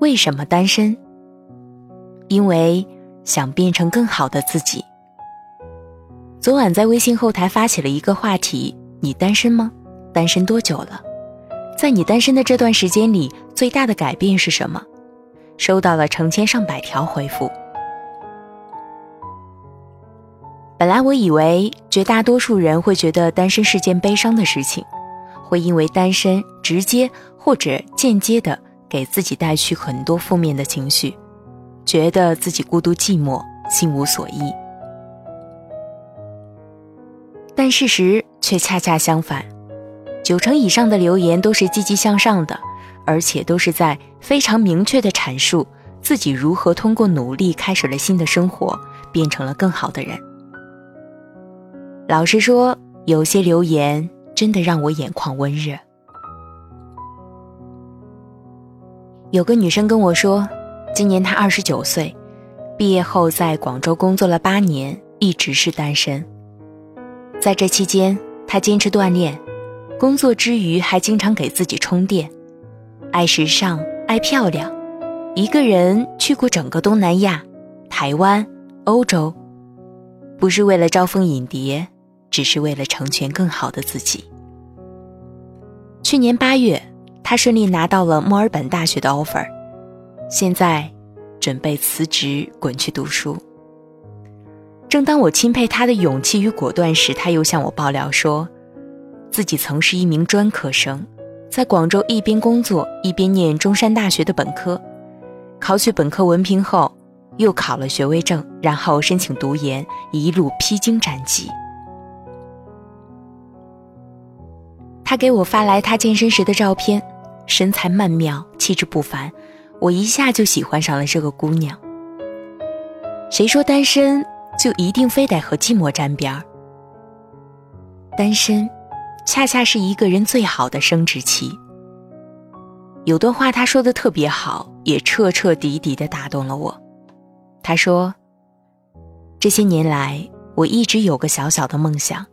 为什么单身？因为想变成更好的自己。昨晚在微信后台发起了一个话题：你单身吗？单身多久了？在你单身的这段时间里，最大的改变是什么？收到了成千上百条回复。本来我以为绝大多数人会觉得单身是件悲伤的事情，会因为单身直接或者间接的。给自己带去很多负面的情绪，觉得自己孤独寂寞，心无所依。但事实却恰恰相反，九成以上的留言都是积极向上的，而且都是在非常明确的阐述自己如何通过努力开始了新的生活，变成了更好的人。老实说，有些留言真的让我眼眶温热。有个女生跟我说，今年她二十九岁，毕业后在广州工作了八年，一直是单身。在这期间，她坚持锻炼，工作之余还经常给自己充电，爱时尚，爱漂亮，一个人去过整个东南亚、台湾、欧洲，不是为了招蜂引蝶，只是为了成全更好的自己。去年八月。他顺利拿到了墨尔本大学的 offer，现在准备辞职滚去读书。正当我钦佩他的勇气与果断时，他又向我爆料说，自己曾是一名专科生，在广州一边工作一边念中山大学的本科，考取本科文凭后，又考了学位证，然后申请读研，一路披荆斩棘。他给我发来他健身时的照片。身材曼妙，气质不凡，我一下就喜欢上了这个姑娘。谁说单身就一定非得和寂寞沾边儿？单身，恰恰是一个人最好的生殖期。有段话他说的特别好，也彻彻底底的打动了我。他说：“这些年来，我一直有个小小的梦想，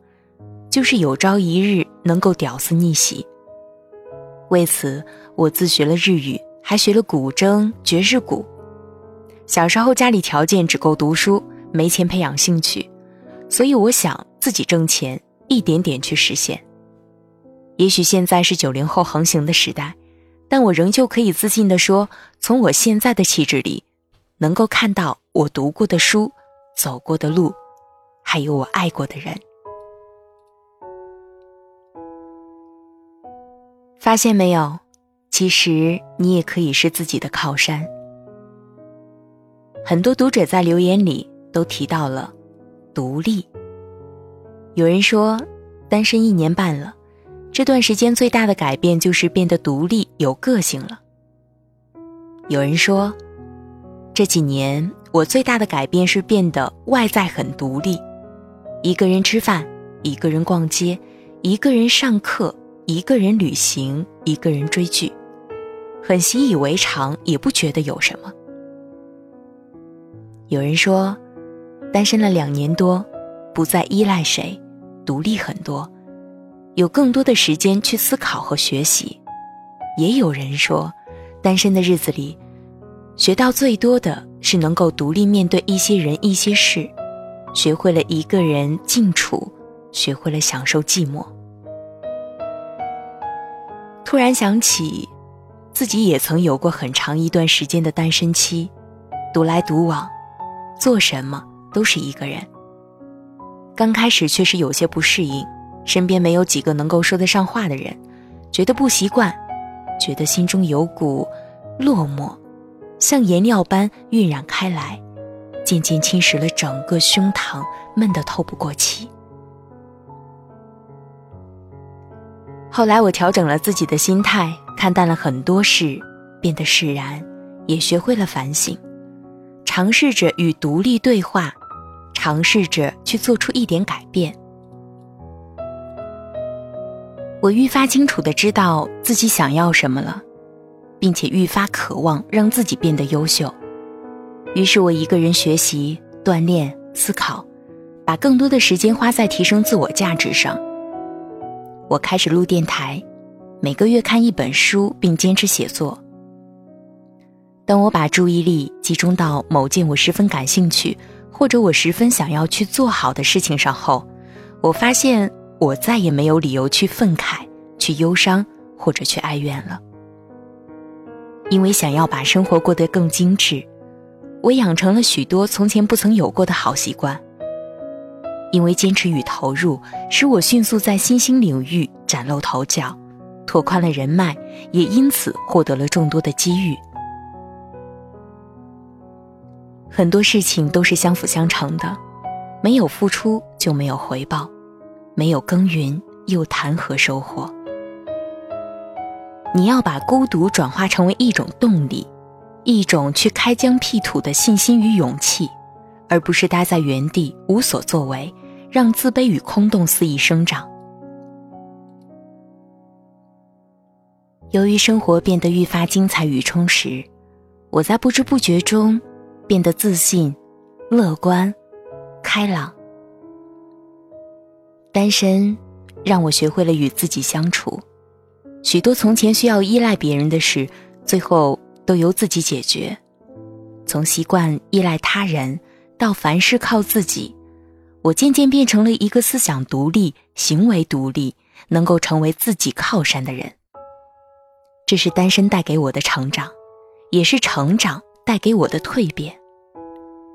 就是有朝一日能够屌丝逆袭。”为此，我自学了日语，还学了古筝、爵士鼓。小时候家里条件只够读书，没钱培养兴趣，所以我想自己挣钱，一点点去实现。也许现在是九零后横行的时代，但我仍旧可以自信地说，从我现在的气质里，能够看到我读过的书、走过的路，还有我爱过的人。发现没有，其实你也可以是自己的靠山。很多读者在留言里都提到了独立。有人说，单身一年半了，这段时间最大的改变就是变得独立有个性了。有人说，这几年我最大的改变是变得外在很独立，一个人吃饭，一个人逛街，一个人上课。一个人旅行，一个人追剧，很习以为常，也不觉得有什么。有人说，单身了两年多，不再依赖谁，独立很多，有更多的时间去思考和学习。也有人说，单身的日子里，学到最多的是能够独立面对一些人、一些事，学会了一个人静处，学会了享受寂寞。突然想起，自己也曾有过很长一段时间的单身期，独来独往，做什么都是一个人。刚开始确实有些不适应，身边没有几个能够说得上话的人，觉得不习惯，觉得心中有股落寞，像颜料般晕染开来，渐渐侵蚀了整个胸膛，闷得透不过气。后来我调整了自己的心态，看淡了很多事，变得释然，也学会了反省，尝试着与独立对话，尝试着去做出一点改变。我愈发清楚的知道自己想要什么了，并且愈发渴望让自己变得优秀。于是我一个人学习、锻炼、思考，把更多的时间花在提升自我价值上。我开始录电台，每个月看一本书，并坚持写作。当我把注意力集中到某件我十分感兴趣或者我十分想要去做好的事情上后，我发现。我再也没有理由去愤慨、去忧伤或者去哀怨了，因为想要把生活过得更精致，我养成了许多从前不曾有过的好习惯。因为坚持与投入，使我迅速在新兴领域崭露头角，拓宽了人脉，也因此获得了众多的机遇。很多事情都是相辅相成的，没有付出就没有回报。没有耕耘，又谈何收获？你要把孤独转化成为一种动力，一种去开疆辟土的信心与勇气，而不是待在原地无所作为，让自卑与空洞肆意生长。由于生活变得愈发精彩与充实，我在不知不觉中变得自信、乐观、开朗。单身让我学会了与自己相处，许多从前需要依赖别人的事，最后都由自己解决。从习惯依赖他人到凡事靠自己，我渐渐变成了一个思想独立、行为独立、能够成为自己靠山的人。这是单身带给我的成长，也是成长带给我的蜕变。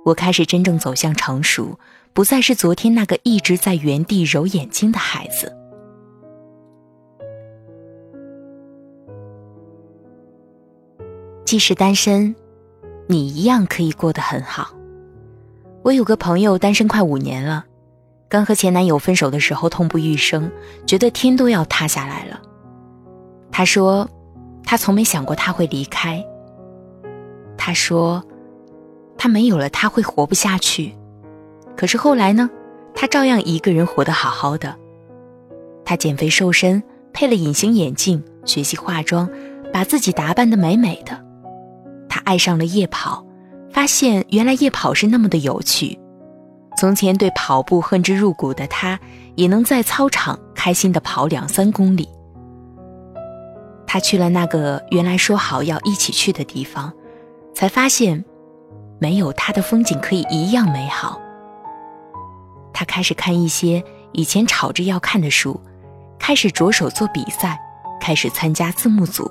我开始真正走向成熟。不再是昨天那个一直在原地揉眼睛的孩子。即使单身，你一样可以过得很好。我有个朋友单身快五年了，刚和前男友分手的时候痛不欲生，觉得天都要塌下来了。他说，他从没想过他会离开。他说，他没有了他会活不下去。可是后来呢，他照样一个人活得好好的。他减肥瘦身，配了隐形眼镜，学习化妆，把自己打扮得美美的。他爱上了夜跑，发现原来夜跑是那么的有趣。从前对跑步恨之入骨的他，也能在操场开心地跑两三公里。他去了那个原来说好要一起去的地方，才发现，没有他的风景可以一样美好。他开始看一些以前吵着要看的书，开始着手做比赛，开始参加字幕组。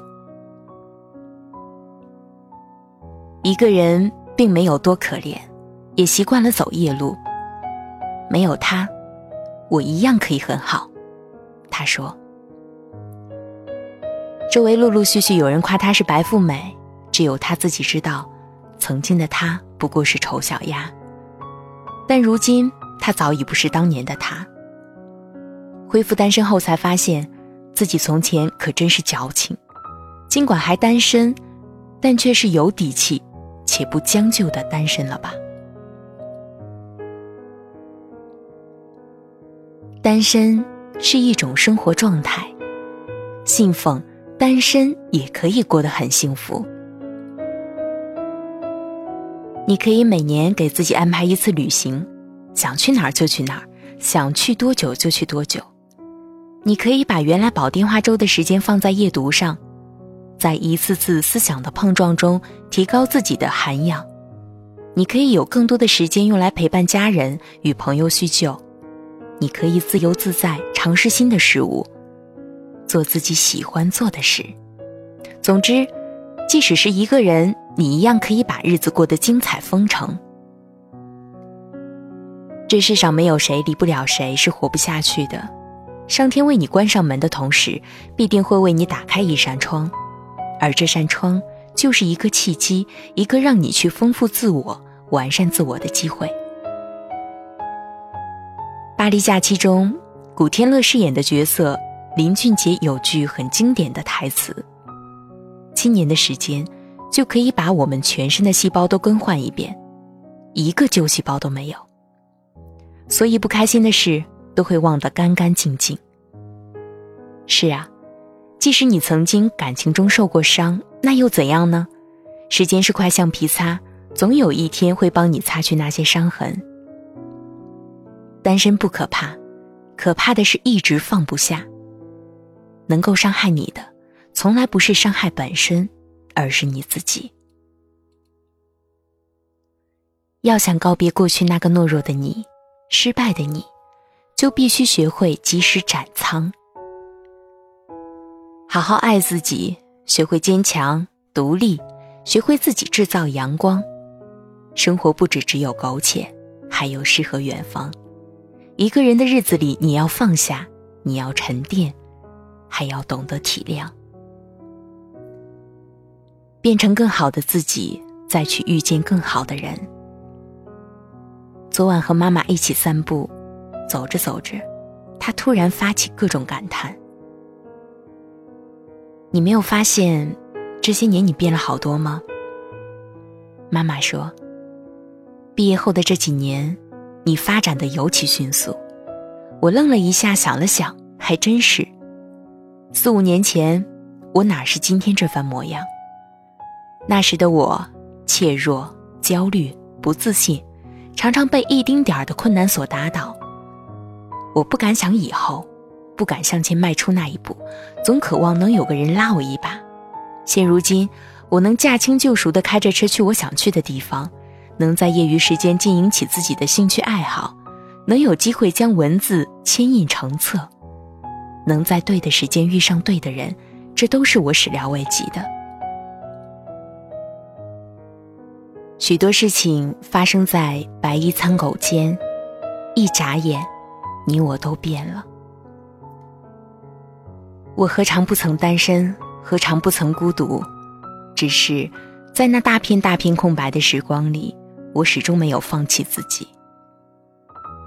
一个人并没有多可怜，也习惯了走夜路。没有他，我一样可以很好。他说：“周围陆陆续续有人夸他是白富美，只有他自己知道，曾经的他不过是丑小鸭。但如今。”他早已不是当年的他。恢复单身后，才发现自己从前可真是矫情。尽管还单身，但却是有底气且不将就的单身了吧？单身是一种生活状态，信奉单身也可以过得很幸福。你可以每年给自己安排一次旅行。想去哪儿就去哪儿，想去多久就去多久。你可以把原来煲电话粥的时间放在夜读上，在一次次思想的碰撞中提高自己的涵养。你可以有更多的时间用来陪伴家人与朋友叙旧。你可以自由自在尝试新的事物，做自己喜欢做的事。总之，即使是一个人，你一样可以把日子过得精彩丰盛。这世上没有谁离不了谁，是活不下去的。上天为你关上门的同时，必定会为你打开一扇窗，而这扇窗就是一个契机，一个让你去丰富自我、完善自我的机会。《巴黎假期》中，古天乐饰演的角色林俊杰有句很经典的台词：“七年的时间，就可以把我们全身的细胞都更换一遍，一个旧细胞都没有。所以不开心的事都会忘得干干净净。是啊，即使你曾经感情中受过伤，那又怎样呢？时间是块橡皮擦，总有一天会帮你擦去那些伤痕。单身不可怕，可怕的是一直放不下。能够伤害你的，从来不是伤害本身，而是你自己。要想告别过去那个懦弱的你，失败的你，就必须学会及时斩仓。好好爱自己，学会坚强独立，学会自己制造阳光。生活不止只有苟且，还有诗和远方。一个人的日子里，你要放下，你要沉淀，还要懂得体谅，变成更好的自己，再去遇见更好的人。昨晚和妈妈一起散步，走着走着，她突然发起各种感叹：“你没有发现这些年你变了好多吗？”妈妈说：“毕业后的这几年。”你发展的尤其迅速，我愣了一下，想了想，还真是。四五年前，我哪是今天这番模样？那时的我，怯弱、焦虑、不自信，常常被一丁点儿的困难所打倒。我不敢想以后，不敢向前迈出那一步，总渴望能有个人拉我一把。现如今，我能驾轻就熟地开着车去我想去的地方。能在业余时间经营起自己的兴趣爱好，能有机会将文字牵印成册，能在对的时间遇上对的人，这都是我始料未及的。许多事情发生在白衣苍狗间，一眨眼，你我都变了。我何尝不曾单身，何尝不曾孤独？只是在那大片大片空白的时光里。我始终没有放弃自己。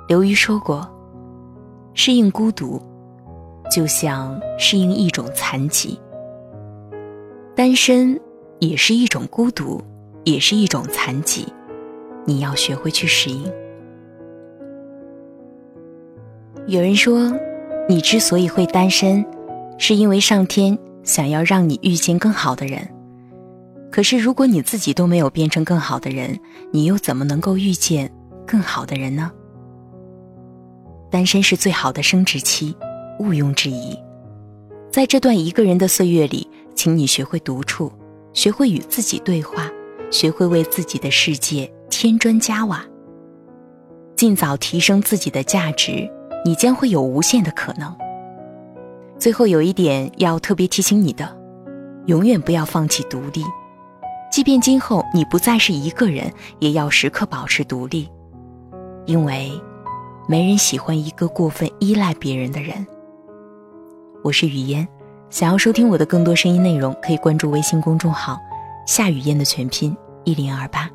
刘瑜说过：“适应孤独，就像适应一种残疾。单身也是一种孤独，也是一种残疾。你要学会去适应。”有人说，你之所以会单身，是因为上天想要让你遇见更好的人。可是，如果你自己都没有变成更好的人，你又怎么能够遇见更好的人呢？单身是最好的生殖期，毋庸置疑。在这段一个人的岁月里，请你学会独处，学会与自己对话，学会为自己的世界添砖加瓦，尽早提升自己的价值，你将会有无限的可能。最后有一点要特别提醒你的：永远不要放弃独立。即便今后你不再是一个人，也要时刻保持独立，因为没人喜欢一个过分依赖别人的人。我是雨嫣，想要收听我的更多声音内容，可以关注微信公众号“夏雨嫣”的全拼一零二八。